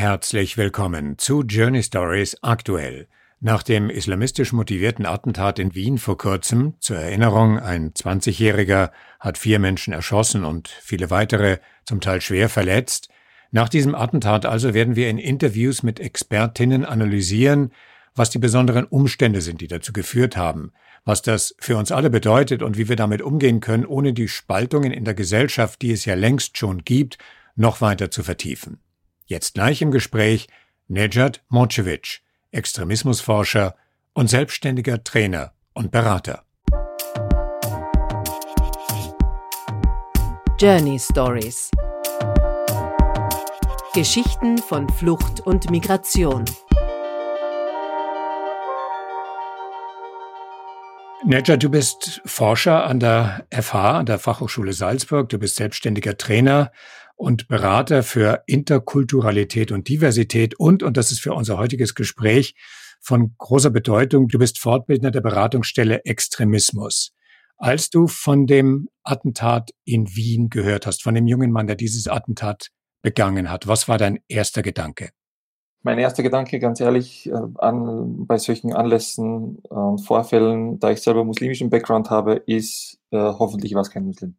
Herzlich willkommen zu Journey Stories aktuell. Nach dem islamistisch motivierten Attentat in Wien vor kurzem, zur Erinnerung, ein 20-Jähriger hat vier Menschen erschossen und viele weitere zum Teil schwer verletzt. Nach diesem Attentat also werden wir in Interviews mit Expertinnen analysieren, was die besonderen Umstände sind, die dazu geführt haben, was das für uns alle bedeutet und wie wir damit umgehen können, ohne die Spaltungen in der Gesellschaft, die es ja längst schon gibt, noch weiter zu vertiefen. Jetzt gleich im Gespräch Nejat Mocevic, Extremismusforscher und selbstständiger Trainer und Berater. Journey Stories Geschichten von Flucht und Migration. Nedja, du bist Forscher an der FH, an der Fachhochschule Salzburg. Du bist selbstständiger Trainer und Berater für Interkulturalität und Diversität und, und das ist für unser heutiges Gespräch von großer Bedeutung, du bist Fortbildner der Beratungsstelle Extremismus. Als du von dem Attentat in Wien gehört hast, von dem jungen Mann, der dieses Attentat begangen hat, was war dein erster Gedanke? Mein erster Gedanke, ganz ehrlich, äh, an, bei solchen Anlässen und Vorfällen, da ich selber muslimischen Background habe, ist, äh, hoffentlich war es kein Muslim.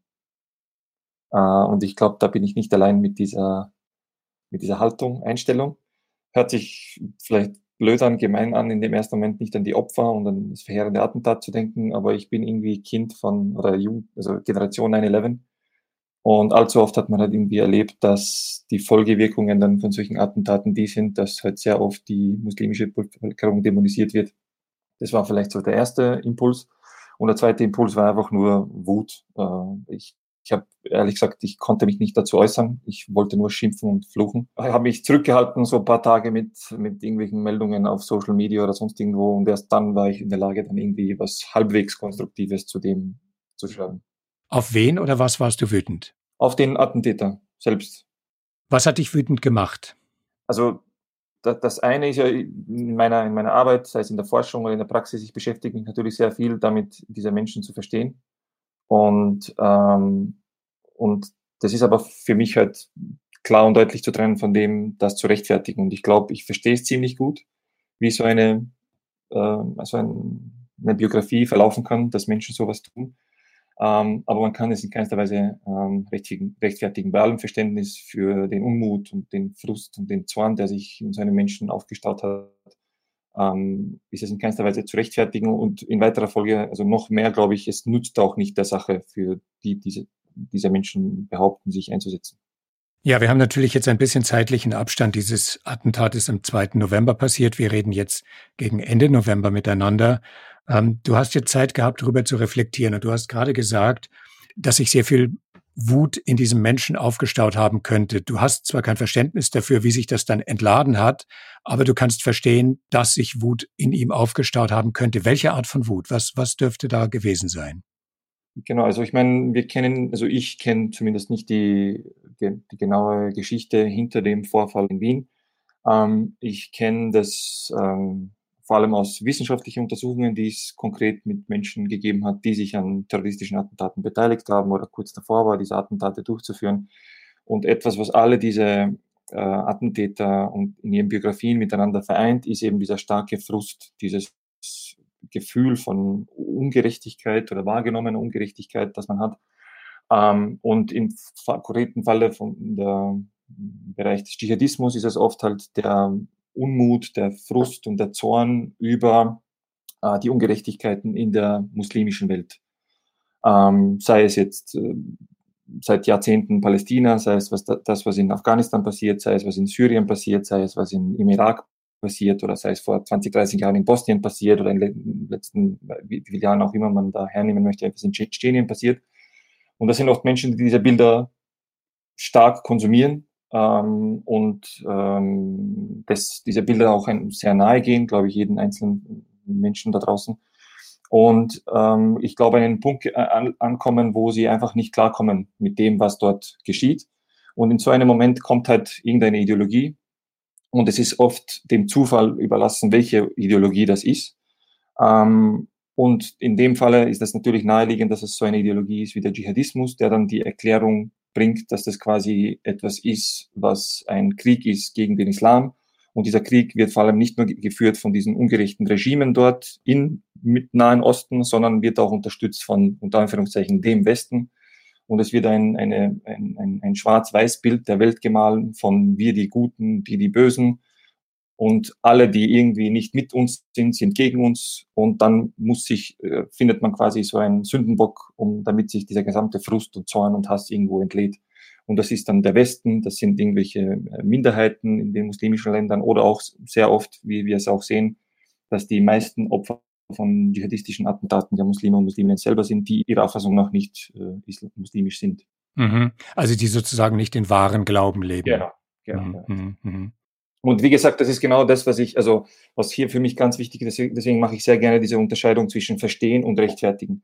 Äh, und ich glaube, da bin ich nicht allein mit dieser, mit dieser Haltung, Einstellung. Hört sich vielleicht blöd an, gemein an, in dem ersten Moment nicht an die Opfer und an das verheerende Attentat zu denken, aber ich bin irgendwie Kind von, oder Jugend, also Generation 9-11. Und allzu oft hat man halt irgendwie erlebt, dass die Folgewirkungen dann von solchen Attentaten die sind, dass halt sehr oft die muslimische Bevölkerung dämonisiert wird. Das war vielleicht so der erste Impuls. Und der zweite Impuls war einfach nur Wut. Äh, ich ich habe ehrlich gesagt, ich konnte mich nicht dazu äußern. Ich wollte nur schimpfen und fluchen. Ich habe mich zurückgehalten, so ein paar Tage mit, mit irgendwelchen Meldungen auf Social Media oder sonst irgendwo. Und erst dann war ich in der Lage, dann irgendwie was halbwegs Konstruktives zu dem zu schreiben. Auf wen oder was warst du wütend? Auf den Attentäter selbst. Was hat dich wütend gemacht? Also das eine ist ja in meiner, in meiner Arbeit, sei es in der Forschung oder in der Praxis, ich beschäftige mich natürlich sehr viel damit, diese Menschen zu verstehen und, ähm, und das ist aber für mich halt klar und deutlich zu trennen von dem, das zu rechtfertigen. Und ich glaube, ich verstehe es ziemlich gut, wie so eine, äh, also ein, eine Biografie verlaufen kann, dass Menschen sowas tun. Ähm, aber man kann es in keinster Weise ähm, rechtfertigen. Bei allem Verständnis für den Unmut und den Frust und den Zorn, der sich in so einem Menschen aufgestaut hat, ähm, ist es in keinster Weise zu rechtfertigen und in weiterer Folge, also noch mehr, glaube ich, es nutzt auch nicht der Sache, für die diese, diese Menschen behaupten, sich einzusetzen. Ja, wir haben natürlich jetzt ein bisschen zeitlichen Abstand. Dieses Attentat ist am 2. November passiert. Wir reden jetzt gegen Ende November miteinander. Ähm, du hast jetzt Zeit gehabt, darüber zu reflektieren. Und du hast gerade gesagt, dass sich sehr viel Wut in diesem Menschen aufgestaut haben könnte. Du hast zwar kein Verständnis dafür, wie sich das dann entladen hat, aber du kannst verstehen, dass sich Wut in ihm aufgestaut haben könnte. Welche Art von Wut? Was, was dürfte da gewesen sein? Genau, also ich meine, wir kennen, also ich kenne zumindest nicht die, die, die, genaue Geschichte hinter dem Vorfall in Wien. Ähm, ich kenne das ähm, vor allem aus wissenschaftlichen Untersuchungen, die es konkret mit Menschen gegeben hat, die sich an terroristischen Attentaten beteiligt haben oder kurz davor war, diese Attentate durchzuführen. Und etwas, was alle diese äh, Attentäter und in ihren Biografien miteinander vereint, ist eben dieser starke Frust, dieses Gefühl von Ungerechtigkeit oder wahrgenommener Ungerechtigkeit, das man hat. Ähm, und im konkreten Falle von der Bereich des Dschihadismus ist es oft halt der Unmut, der Frust und der Zorn über äh, die Ungerechtigkeiten in der muslimischen Welt. Ähm, sei es jetzt äh, seit Jahrzehnten Palästina, sei es was das, was in Afghanistan passiert, sei es was in Syrien passiert, sei es was in, im Irak passiert oder sei es vor 20, 30 Jahren in Bosnien passiert oder in den letzten wie viele Jahren auch immer man da hernehmen möchte, etwas in Tschetschenien passiert. Und das sind oft Menschen, die diese Bilder stark konsumieren ähm, und ähm, dass diese Bilder auch ein, sehr nahe gehen, glaube ich, jeden einzelnen Menschen da draußen. Und ähm, ich glaube, an einen Punkt äh, an, ankommen, wo sie einfach nicht klarkommen mit dem, was dort geschieht. Und in so einem Moment kommt halt irgendeine Ideologie. Und es ist oft dem Zufall überlassen, welche Ideologie das ist. Ähm, und in dem Falle ist das natürlich naheliegend, dass es so eine Ideologie ist wie der Dschihadismus, der dann die Erklärung bringt, dass das quasi etwas ist, was ein Krieg ist gegen den Islam. Und dieser Krieg wird vor allem nicht nur geführt von diesen ungerechten Regimen dort in Nahen Osten, sondern wird auch unterstützt von unter Anführungszeichen dem Westen. Und es wird ein, eine, ein, ein, ein Schwarz-Weiß-Bild der Welt gemahlen von wir die Guten, die die Bösen. Und alle, die irgendwie nicht mit uns sind, sind gegen uns. Und dann muss sich, äh, findet man quasi so einen Sündenbock, um damit sich dieser gesamte Frust und Zorn und Hass irgendwo entlädt. Und das ist dann der Westen, das sind irgendwelche äh, Minderheiten in den muslimischen Ländern oder auch sehr oft, wie wir es auch sehen, dass die meisten Opfer von dschihadistischen Attentaten der Muslime und Musliminnen selber sind, die ihrer Auffassung nach nicht äh, muslimisch sind. Mhm. Also die sozusagen nicht den wahren Glauben leben. Genau. genau. Mhm. Mhm. Und wie gesagt, das ist genau das, was ich, also was hier für mich ganz wichtig ist, deswegen mache ich sehr gerne diese Unterscheidung zwischen Verstehen und Rechtfertigen.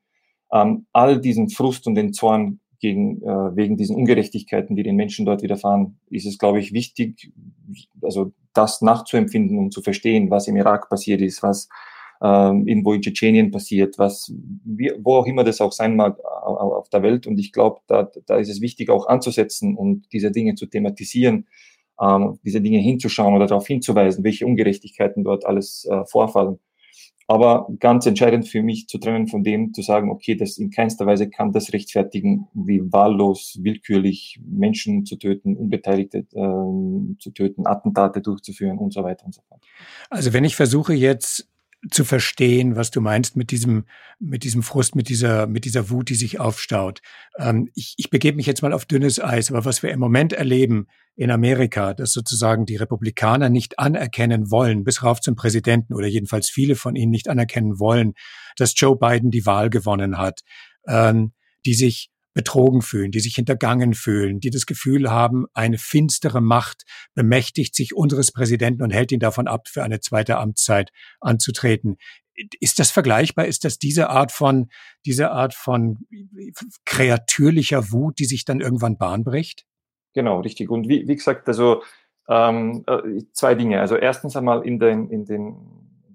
Ähm, all diesen Frust und den Zorn gegen, äh, wegen diesen Ungerechtigkeiten, die den Menschen dort widerfahren, ist es, glaube ich, wichtig, also das nachzuempfinden und zu verstehen, was im Irak passiert ist, was irgendwo in Tschetschenien passiert, was, wo auch immer das auch sein mag auf der Welt. Und ich glaube, da, da ist es wichtig, auch anzusetzen und diese Dinge zu thematisieren, ähm, diese Dinge hinzuschauen oder darauf hinzuweisen, welche Ungerechtigkeiten dort alles äh, vorfallen. Aber ganz entscheidend für mich zu trennen von dem, zu sagen, okay, das in keinster Weise kann das rechtfertigen, wie wahllos, willkürlich Menschen zu töten, Unbeteiligte äh, zu töten, Attentate durchzuführen und so weiter und so fort. Also wenn ich versuche jetzt zu verstehen, was du meinst mit diesem, mit diesem Frust, mit dieser, mit dieser Wut, die sich aufstaut. Ähm, ich, ich begebe mich jetzt mal auf dünnes Eis, aber was wir im Moment erleben in Amerika, dass sozusagen die Republikaner nicht anerkennen wollen, bis rauf zum Präsidenten oder jedenfalls viele von ihnen nicht anerkennen wollen, dass Joe Biden die Wahl gewonnen hat, ähm, die sich betrogen fühlen, die sich hintergangen fühlen, die das Gefühl haben, eine finstere Macht bemächtigt sich unseres Präsidenten und hält ihn davon ab, für eine zweite Amtszeit anzutreten. Ist das vergleichbar? Ist das diese Art von, diese Art von kreatürlicher Wut, die sich dann irgendwann Bahn bricht? Genau, richtig. Und wie, wie gesagt, also ähm, äh, zwei Dinge. Also erstens einmal in den, in den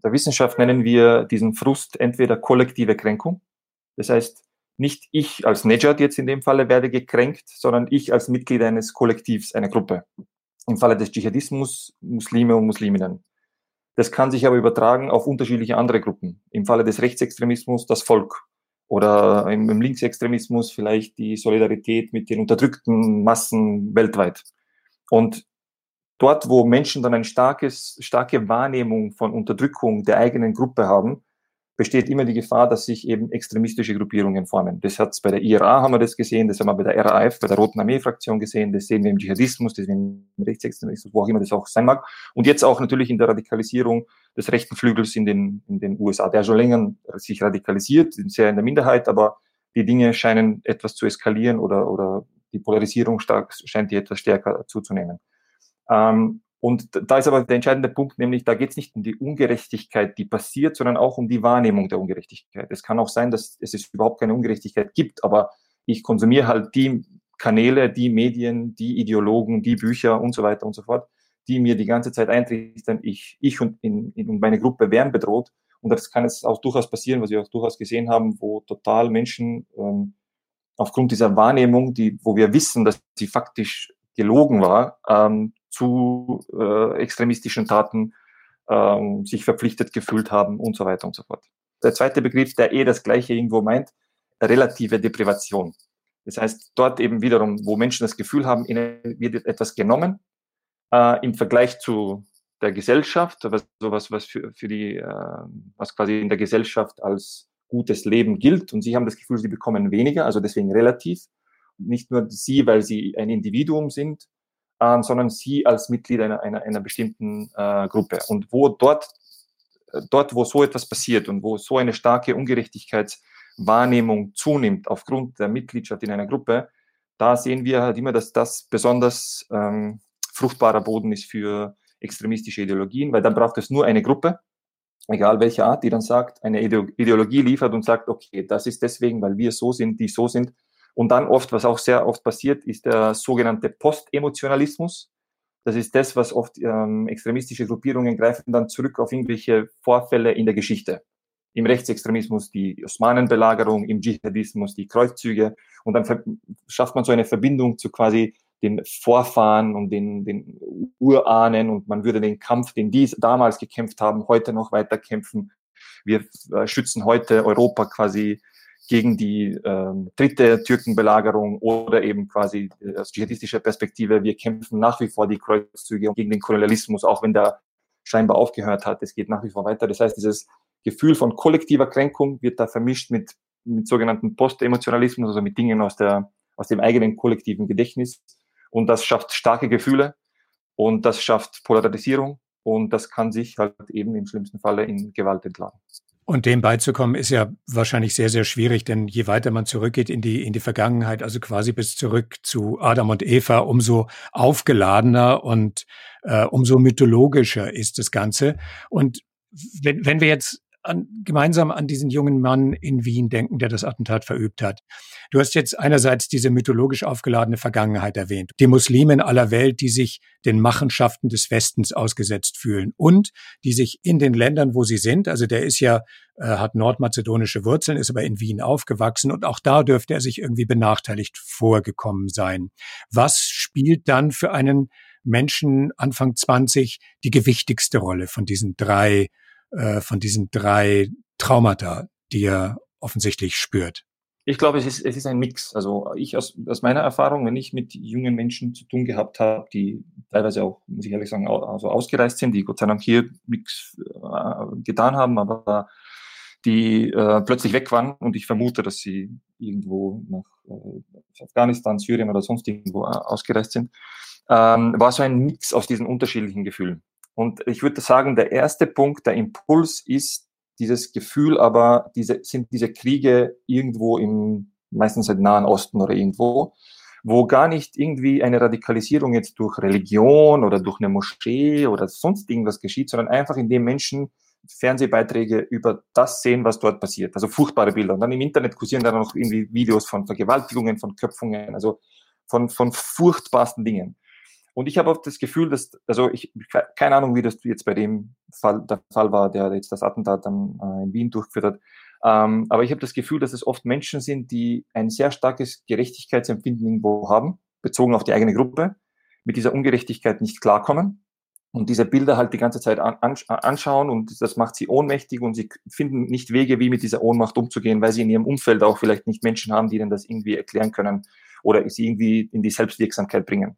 der Wissenschaft nennen wir diesen Frust entweder kollektive Kränkung. Das heißt, nicht ich als Nejad jetzt in dem Falle werde gekränkt, sondern ich als Mitglied eines Kollektivs, einer Gruppe. Im Falle des Dschihadismus Muslime und Musliminnen. Das kann sich aber übertragen auf unterschiedliche andere Gruppen. Im Falle des Rechtsextremismus das Volk oder im, im Linksextremismus vielleicht die Solidarität mit den unterdrückten Massen weltweit. Und dort, wo Menschen dann eine starkes, starke Wahrnehmung von Unterdrückung der eigenen Gruppe haben, besteht immer die Gefahr, dass sich eben extremistische Gruppierungen formen. Das hat bei der IRA haben wir das gesehen, das haben wir bei der RAF, bei der Roten Armee-Fraktion gesehen, das sehen wir im Dschihadismus, das sehen wir im Rechtsextremismus, wo auch immer das auch sein mag. Und jetzt auch natürlich in der Radikalisierung des rechten Flügels in den, in den USA, der schon länger sich radikalisiert, sehr in der Minderheit, aber die Dinge scheinen etwas zu eskalieren oder, oder die Polarisierung stark, scheint die etwas stärker zuzunehmen. Ähm, und da ist aber der entscheidende Punkt, nämlich da geht es nicht um die Ungerechtigkeit, die passiert, sondern auch um die Wahrnehmung der Ungerechtigkeit. Es kann auch sein, dass es überhaupt keine Ungerechtigkeit gibt, aber ich konsumiere halt die Kanäle, die Medien, die Ideologen, die Bücher und so weiter und so fort, die mir die ganze Zeit eintrichtern, ich, ich und, in, in meine Gruppe wären bedroht. Und das kann es auch durchaus passieren, was wir auch durchaus gesehen haben, wo total Menschen ähm, aufgrund dieser Wahrnehmung, die, wo wir wissen, dass sie faktisch gelogen war, ähm, zu äh, extremistischen Taten ähm, sich verpflichtet gefühlt haben und so weiter und so fort. Der zweite Begriff, der eh das gleiche irgendwo meint, relative Deprivation. Das heißt, dort eben wiederum, wo Menschen das Gefühl haben, ihnen wird etwas genommen äh, im Vergleich zu der Gesellschaft, was, sowas, was für, für die, äh, was quasi in der Gesellschaft als gutes Leben gilt. Und sie haben das Gefühl, sie bekommen weniger, also deswegen relativ. Nicht nur sie, weil sie ein Individuum sind, ähm, sondern sie als Mitglied einer, einer, einer bestimmten äh, Gruppe. Und wo dort, dort, wo so etwas passiert und wo so eine starke Ungerechtigkeitswahrnehmung zunimmt aufgrund der Mitgliedschaft in einer Gruppe, da sehen wir halt immer, dass das besonders ähm, fruchtbarer Boden ist für extremistische Ideologien, weil dann braucht es nur eine Gruppe, egal welche Art, die dann sagt, eine Ideologie liefert und sagt, okay, das ist deswegen, weil wir so sind, die so sind, und dann oft, was auch sehr oft passiert, ist der sogenannte Postemotionalismus. Das ist das, was oft ähm, extremistische Gruppierungen greifen dann zurück auf irgendwelche Vorfälle in der Geschichte. im Rechtsextremismus die Osmanenbelagerung, im Dschihadismus die Kreuzzüge und dann schafft man so eine Verbindung zu quasi den Vorfahren und den, den Urahnen und man würde den Kampf, den die damals gekämpft haben, heute noch weiter kämpfen. Wir äh, schützen heute Europa quasi gegen die ähm, dritte Türkenbelagerung oder eben quasi äh, aus dschihadistischer Perspektive, wir kämpfen nach wie vor die Kreuzzüge gegen den Kolonialismus, auch wenn der scheinbar aufgehört hat. Es geht nach wie vor weiter. Das heißt, dieses Gefühl von kollektiver Kränkung wird da vermischt mit, mit sogenannten Postemotionalismus, also mit Dingen aus, der, aus dem eigenen kollektiven Gedächtnis. Und das schafft starke Gefühle und das schafft Polarisierung und das kann sich halt eben im schlimmsten Falle in Gewalt entladen. Und dem beizukommen ist ja wahrscheinlich sehr, sehr schwierig, denn je weiter man zurückgeht in die, in die Vergangenheit, also quasi bis zurück zu Adam und Eva, umso aufgeladener und äh, umso mythologischer ist das Ganze. Und wenn, wenn wir jetzt an, gemeinsam an diesen jungen Mann in Wien denken, der das Attentat verübt hat. Du hast jetzt einerseits diese mythologisch aufgeladene Vergangenheit erwähnt, die Muslime in aller Welt, die sich den Machenschaften des Westens ausgesetzt fühlen und die sich in den Ländern, wo sie sind, also der ist ja, äh, hat nordmazedonische Wurzeln, ist aber in Wien aufgewachsen und auch da dürfte er sich irgendwie benachteiligt vorgekommen sein. Was spielt dann für einen Menschen Anfang 20 die gewichtigste Rolle von diesen drei äh, von diesen drei Traumata, die er offensichtlich spürt? Ich glaube, es ist, es ist ein Mix. Also ich aus, aus meiner Erfahrung, wenn ich mit jungen Menschen zu tun gehabt habe, die teilweise auch, muss ich ehrlich sagen, also ausgereist sind, die Gott sei Dank hier nichts äh, getan haben, aber die äh, plötzlich weg waren und ich vermute, dass sie irgendwo nach äh, Afghanistan, Syrien oder sonst irgendwo äh, ausgereist sind, ähm, war so ein Mix aus diesen unterschiedlichen Gefühlen. Und ich würde sagen, der erste Punkt, der Impuls ist dieses Gefühl, aber diese, sind diese Kriege irgendwo im, meistens im Nahen Osten oder irgendwo, wo gar nicht irgendwie eine Radikalisierung jetzt durch Religion oder durch eine Moschee oder sonst irgendwas geschieht, sondern einfach indem Menschen Fernsehbeiträge über das sehen, was dort passiert. Also furchtbare Bilder. Und dann im Internet kursieren dann noch irgendwie Videos von Vergewaltigungen, von Köpfungen, also von, von furchtbarsten Dingen. Und ich habe auch das Gefühl, dass, also ich, keine Ahnung, wie das jetzt bei dem Fall der Fall war, der jetzt das Attentat dann äh, in Wien durchgeführt hat. Ähm, aber ich habe das Gefühl, dass es oft Menschen sind, die ein sehr starkes Gerechtigkeitsempfinden irgendwo haben, bezogen auf die eigene Gruppe, mit dieser Ungerechtigkeit nicht klarkommen und diese Bilder halt die ganze Zeit an, an, anschauen und das macht sie ohnmächtig und sie finden nicht Wege, wie mit dieser Ohnmacht umzugehen, weil sie in ihrem Umfeld auch vielleicht nicht Menschen haben, die ihnen das irgendwie erklären können oder sie irgendwie in die Selbstwirksamkeit bringen.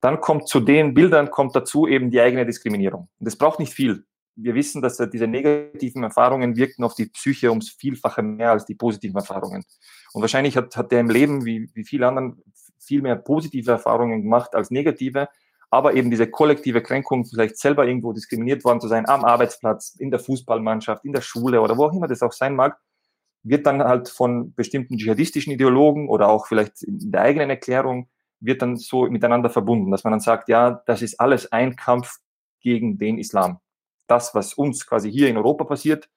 Dann kommt zu den Bildern kommt dazu eben die eigene Diskriminierung. Und das braucht nicht viel. Wir wissen, dass diese negativen Erfahrungen wirken auf die Psyche ums Vielfache mehr als die positiven Erfahrungen. Und wahrscheinlich hat, hat der im Leben, wie, wie viele anderen, viel mehr positive Erfahrungen gemacht als negative. Aber eben diese kollektive Kränkung, vielleicht selber irgendwo diskriminiert worden zu sein, am Arbeitsplatz, in der Fußballmannschaft, in der Schule oder wo auch immer das auch sein mag, wird dann halt von bestimmten dschihadistischen Ideologen oder auch vielleicht in der eigenen Erklärung wird dann so miteinander verbunden, dass man dann sagt, ja, das ist alles ein Kampf gegen den Islam. Das, was uns quasi hier in Europa passiert,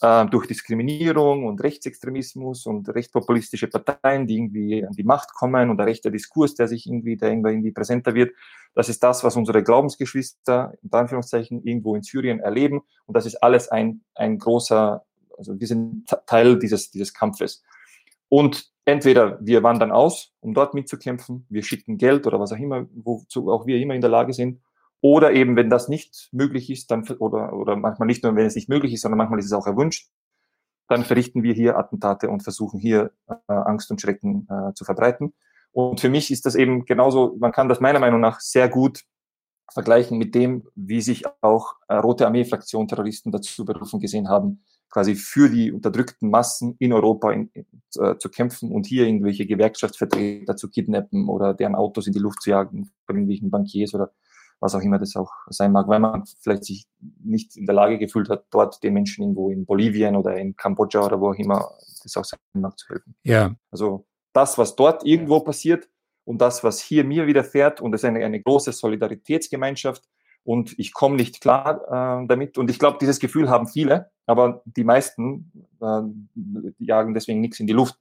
äh, durch Diskriminierung und Rechtsextremismus und rechtspopulistische Parteien, die irgendwie an die Macht kommen und der rechte Diskurs, der sich irgendwie, der irgendwie präsenter wird, das ist das, was unsere Glaubensgeschwister, in Anführungszeichen, irgendwo in Syrien erleben. Und das ist alles ein, ein großer, also wir sind Teil dieses, dieses Kampfes. Und entweder wir wandern aus, um dort mitzukämpfen, wir schicken Geld oder was auch immer, wozu auch wir immer in der Lage sind. Oder eben, wenn das nicht möglich ist, dann, oder, oder manchmal nicht nur, wenn es nicht möglich ist, sondern manchmal ist es auch erwünscht, dann verrichten wir hier Attentate und versuchen hier äh, Angst und Schrecken äh, zu verbreiten. Und für mich ist das eben genauso, man kann das meiner Meinung nach sehr gut vergleichen mit dem, wie sich auch äh, Rote Armee-Fraktion Terroristen dazu berufen gesehen haben, quasi für die unterdrückten Massen in Europa in, äh, zu kämpfen und hier irgendwelche Gewerkschaftsvertreter zu kidnappen oder deren Autos in die Luft zu jagen von irgendwelchen Bankiers oder was auch immer das auch sein mag, weil man vielleicht sich nicht in der Lage gefühlt hat, dort den Menschen irgendwo in Bolivien oder in Kambodscha oder wo auch immer das auch sein mag zu helfen. Ja. Also das, was dort irgendwo passiert und das, was hier mir widerfährt und das ist eine, eine große Solidaritätsgemeinschaft, und ich komme nicht klar äh, damit. Und ich glaube, dieses Gefühl haben viele, aber die meisten äh, jagen deswegen nichts in die Luft.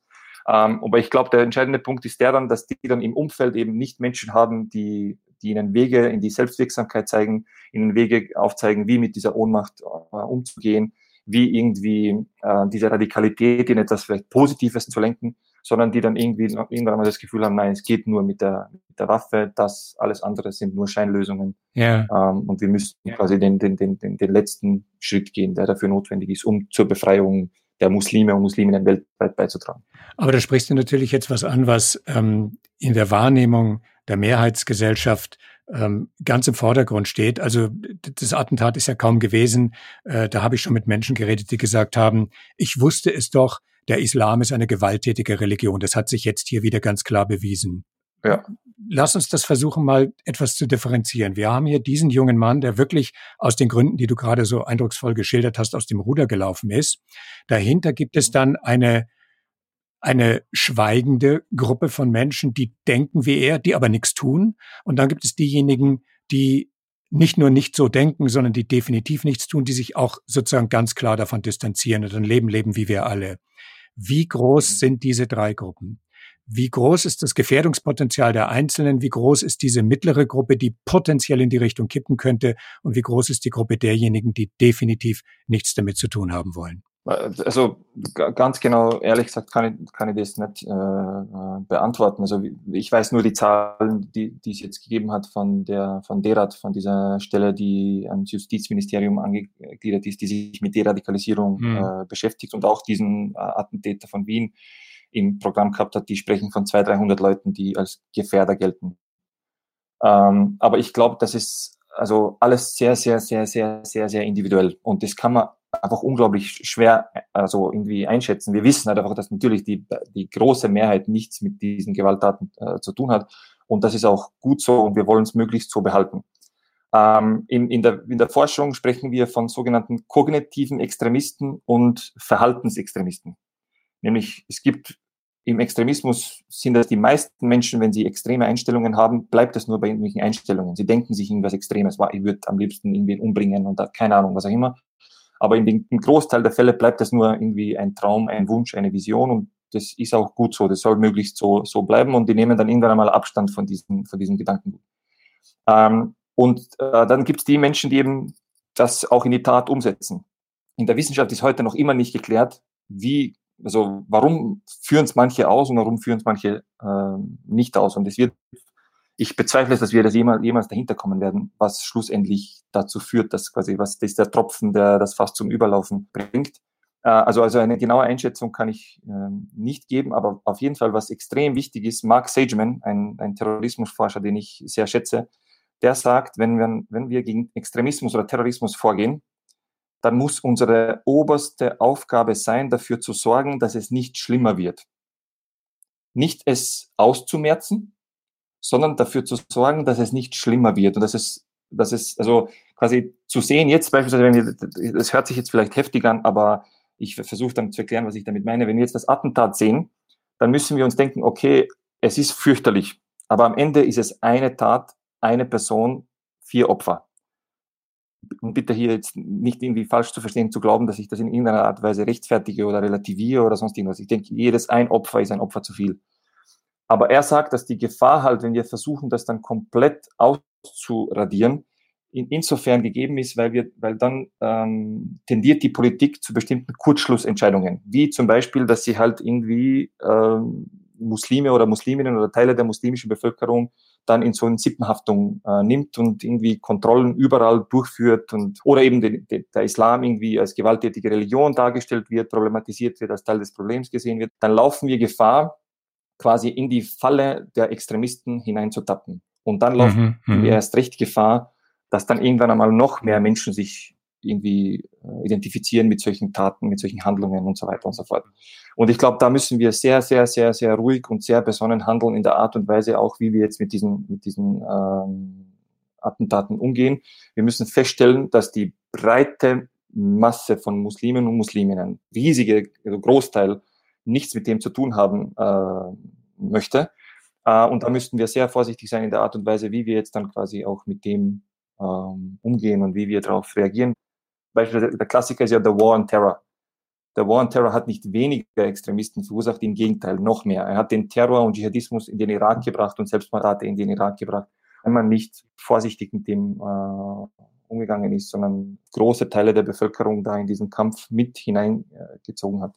Ähm, aber ich glaube, der entscheidende Punkt ist der dann, dass die dann im Umfeld eben nicht Menschen haben, die, die ihnen Wege in die Selbstwirksamkeit zeigen, ihnen Wege aufzeigen, wie mit dieser Ohnmacht äh, umzugehen, wie irgendwie äh, diese Radikalität in etwas vielleicht Positives zu lenken, sondern die dann irgendwie irgendwann mal das Gefühl haben, nein, es geht nur mit der, mit der Waffe, das alles andere sind nur Scheinlösungen. Ja. Ähm, und wir müssen ja. quasi den, den, den, den, den letzten Schritt gehen, der dafür notwendig ist, um zur Befreiung der Muslime und Musliminnen weltweit beizutragen. Aber da sprichst du natürlich jetzt was an, was ähm, in der Wahrnehmung der Mehrheitsgesellschaft ähm, ganz im Vordergrund steht. Also das Attentat ist ja kaum gewesen. Äh, da habe ich schon mit Menschen geredet, die gesagt haben, ich wusste es doch, der Islam ist eine gewalttätige Religion. Das hat sich jetzt hier wieder ganz klar bewiesen. Ja. Lass uns das versuchen, mal etwas zu differenzieren. Wir haben hier diesen jungen Mann, der wirklich aus den Gründen, die du gerade so eindrucksvoll geschildert hast, aus dem Ruder gelaufen ist. Dahinter gibt es dann eine eine schweigende Gruppe von Menschen, die denken wie er, die aber nichts tun. Und dann gibt es diejenigen, die nicht nur nicht so denken, sondern die definitiv nichts tun, die sich auch sozusagen ganz klar davon distanzieren und ein Leben leben wie wir alle. Wie groß sind diese drei Gruppen? Wie groß ist das Gefährdungspotenzial der Einzelnen? Wie groß ist diese mittlere Gruppe, die potenziell in die Richtung kippen könnte? Und wie groß ist die Gruppe derjenigen, die definitiv nichts damit zu tun haben wollen? Also ganz genau, ehrlich gesagt, kann ich, kann ich das nicht äh, äh, beantworten. Also ich weiß nur die Zahlen, die, die es jetzt gegeben hat von der von DERAT, von dieser Stelle, die ans Justizministerium angegliedert ist, die sich mit Deradikalisierung mhm. äh, beschäftigt und auch diesen äh, Attentäter von Wien im Programm gehabt hat. Die sprechen von 200, 300 Leuten, die als Gefährder gelten. Ähm, aber ich glaube, das ist also alles sehr, sehr, sehr, sehr, sehr, sehr individuell und das kann man einfach unglaublich schwer also irgendwie einschätzen. Wir wissen halt einfach, dass natürlich die, die große Mehrheit nichts mit diesen Gewalttaten äh, zu tun hat. Und das ist auch gut so und wir wollen es möglichst so behalten. Ähm, in, in, der, in der Forschung sprechen wir von sogenannten kognitiven Extremisten und Verhaltensextremisten. Nämlich es gibt im Extremismus sind das die meisten Menschen, wenn sie extreme Einstellungen haben, bleibt es nur bei irgendwelchen Einstellungen. Sie denken sich irgendwas Extremes, ich würde am liebsten irgendwie umbringen und da, keine Ahnung, was auch immer. Aber in den, im Großteil der Fälle bleibt das nur irgendwie ein Traum, ein Wunsch, eine Vision und das ist auch gut so. Das soll möglichst so, so bleiben und die nehmen dann irgendwann einmal Abstand von diesem, von diesem Gedanken. Ähm, und äh, dann gibt es die Menschen, die eben das auch in die Tat umsetzen. In der Wissenschaft ist heute noch immer nicht geklärt, wie, also warum führen es manche aus und warum führen es manche äh, nicht aus. Und es wird ich bezweifle, dass wir das jemals, jemals dahinter kommen werden, was schlussendlich dazu führt, dass quasi, was ist der Tropfen, der das fast zum Überlaufen bringt. Äh, also, also eine genaue Einschätzung kann ich äh, nicht geben, aber auf jeden Fall, was extrem wichtig ist, Mark Sageman, ein, ein Terrorismusforscher, den ich sehr schätze, der sagt, wenn wir, wenn wir gegen Extremismus oder Terrorismus vorgehen, dann muss unsere oberste Aufgabe sein, dafür zu sorgen, dass es nicht schlimmer wird. Nicht es auszumerzen, sondern dafür zu sorgen, dass es nicht schlimmer wird und dass es, dass es, also quasi zu sehen, jetzt beispielsweise, wenn das hört sich jetzt vielleicht heftig an, aber ich versuche dann zu erklären, was ich damit meine. Wenn wir jetzt das Attentat sehen, dann müssen wir uns denken, okay, es ist fürchterlich, aber am Ende ist es eine Tat, eine Person, vier Opfer. Und bitte hier jetzt nicht irgendwie falsch zu verstehen, zu glauben, dass ich das in irgendeiner Art und Weise rechtfertige oder relativiere oder sonst irgendwas. Ich denke, jedes ein Opfer ist ein Opfer zu viel. Aber er sagt, dass die Gefahr halt, wenn wir versuchen, das dann komplett auszuradieren, in, insofern gegeben ist, weil wir, weil dann ähm, tendiert die Politik zu bestimmten Kurzschlussentscheidungen, wie zum Beispiel, dass sie halt irgendwie ähm, Muslime oder Musliminnen oder Teile der muslimischen Bevölkerung dann in so eine Sippenhaftung äh, nimmt und irgendwie Kontrollen überall durchführt und oder eben de, de, der Islam irgendwie als gewalttätige Religion dargestellt wird, problematisiert wird, als Teil des Problems gesehen wird, dann laufen wir Gefahr, quasi in die Falle der Extremisten hineinzutappen. Und dann laufen mhm, wir mhm. erst recht Gefahr, dass dann irgendwann einmal noch mehr Menschen sich irgendwie äh, identifizieren mit solchen Taten, mit solchen Handlungen und so weiter und so fort. Und ich glaube, da müssen wir sehr, sehr, sehr, sehr ruhig und sehr besonnen handeln in der Art und Weise auch, wie wir jetzt mit diesen, mit diesen ähm, Attentaten umgehen. Wir müssen feststellen, dass die breite Masse von Muslimen und Musliminnen, riesige, also Großteil, nichts mit dem zu tun haben äh, möchte. Äh, und da müssten wir sehr vorsichtig sein in der Art und Weise, wie wir jetzt dann quasi auch mit dem ähm, umgehen und wie wir darauf reagieren. Beispielsweise der Klassiker ist ja The War on Terror. Der War on Terror hat nicht weniger Extremisten verursacht, im Gegenteil, noch mehr. Er hat den Terror und Dschihadismus in den Irak gebracht und Selbstmordate in den Irak gebracht. Wenn man nicht vorsichtig mit dem äh, gegangen ist, sondern große Teile der Bevölkerung da in diesen Kampf mit hineingezogen hat.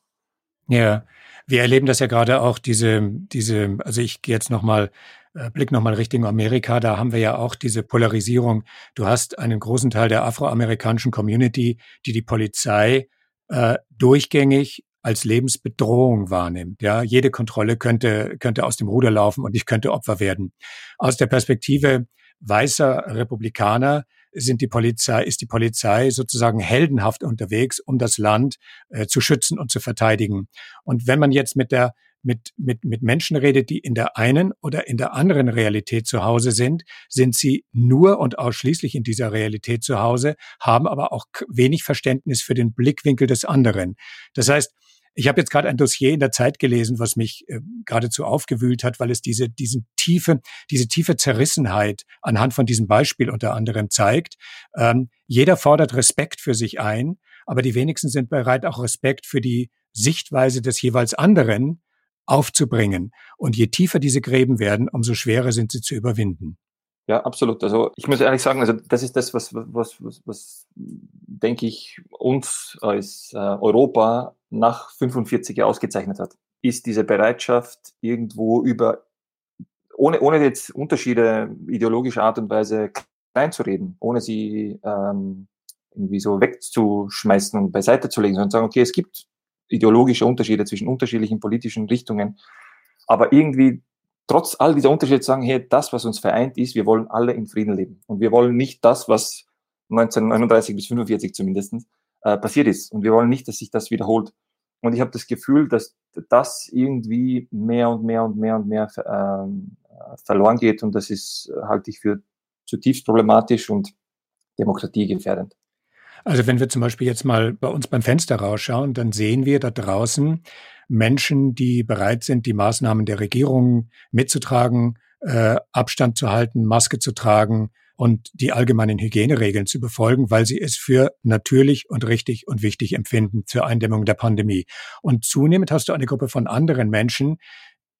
Ja, wir erleben das ja gerade auch diese, diese, also ich gehe jetzt nochmal, äh, blick nochmal Richtung Amerika, da haben wir ja auch diese Polarisierung. Du hast einen großen Teil der afroamerikanischen Community, die die Polizei äh, durchgängig als Lebensbedrohung wahrnimmt. Ja, jede Kontrolle könnte, könnte aus dem Ruder laufen und ich könnte Opfer werden. Aus der Perspektive weißer Republikaner sind die Polizei, ist die Polizei sozusagen heldenhaft unterwegs, um das Land äh, zu schützen und zu verteidigen. Und wenn man jetzt mit der mit, mit, mit Menschen redet, die in der einen oder in der anderen Realität zu Hause sind, sind sie nur und ausschließlich in dieser Realität zu Hause, haben aber auch wenig Verständnis für den Blickwinkel des anderen. Das heißt, ich habe jetzt gerade ein Dossier in der Zeit gelesen, was mich äh, geradezu aufgewühlt hat, weil es diese, diesen tiefe, diese tiefe Zerrissenheit anhand von diesem Beispiel unter anderem zeigt. Ähm, jeder fordert Respekt für sich ein, aber die wenigsten sind bereit, auch Respekt für die Sichtweise des jeweils anderen aufzubringen. Und je tiefer diese Gräben werden, umso schwerer sind sie zu überwinden. Ja, absolut. Also ich muss ehrlich sagen, also das ist das, was, was, was, was denke ich, uns als äh, Europa nach 45 Jahren ausgezeichnet hat, ist diese Bereitschaft, irgendwo über, ohne, ohne jetzt Unterschiede ideologischer Art und Weise klein zu reden, ohne sie ähm, irgendwie so wegzuschmeißen und beiseite zu legen, sondern sagen, okay, es gibt ideologische Unterschiede zwischen unterschiedlichen politischen Richtungen, aber irgendwie trotz all dieser Unterschiede sagen, hey, das, was uns vereint, ist, wir wollen alle in Frieden leben. Und wir wollen nicht das, was 1939 bis 45 zumindest äh, passiert ist. Und wir wollen nicht, dass sich das wiederholt. Und ich habe das Gefühl, dass das irgendwie mehr und mehr und mehr und mehr äh, verloren geht. Und das ist, halte ich für zutiefst problematisch und demokratiegefährdend. Also wenn wir zum Beispiel jetzt mal bei uns beim Fenster rausschauen, dann sehen wir da draußen Menschen, die bereit sind, die Maßnahmen der Regierung mitzutragen, äh, Abstand zu halten, Maske zu tragen und die allgemeinen Hygieneregeln zu befolgen, weil sie es für natürlich und richtig und wichtig empfinden zur Eindämmung der Pandemie. Und zunehmend hast du eine Gruppe von anderen Menschen,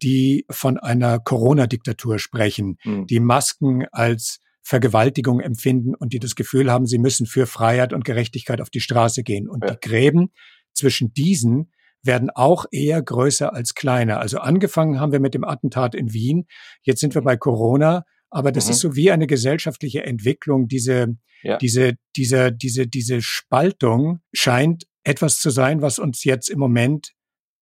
die von einer Corona-Diktatur sprechen, mhm. die Masken als Vergewaltigung empfinden und die das Gefühl haben, sie müssen für Freiheit und Gerechtigkeit auf die Straße gehen. Und ja. die Gräben zwischen diesen werden auch eher größer als kleiner. Also angefangen haben wir mit dem Attentat in Wien. Jetzt sind wir bei Corona. Aber das mhm. ist so wie eine gesellschaftliche Entwicklung. Diese, ja. diese, diese, diese, diese Spaltung scheint etwas zu sein, was uns jetzt im Moment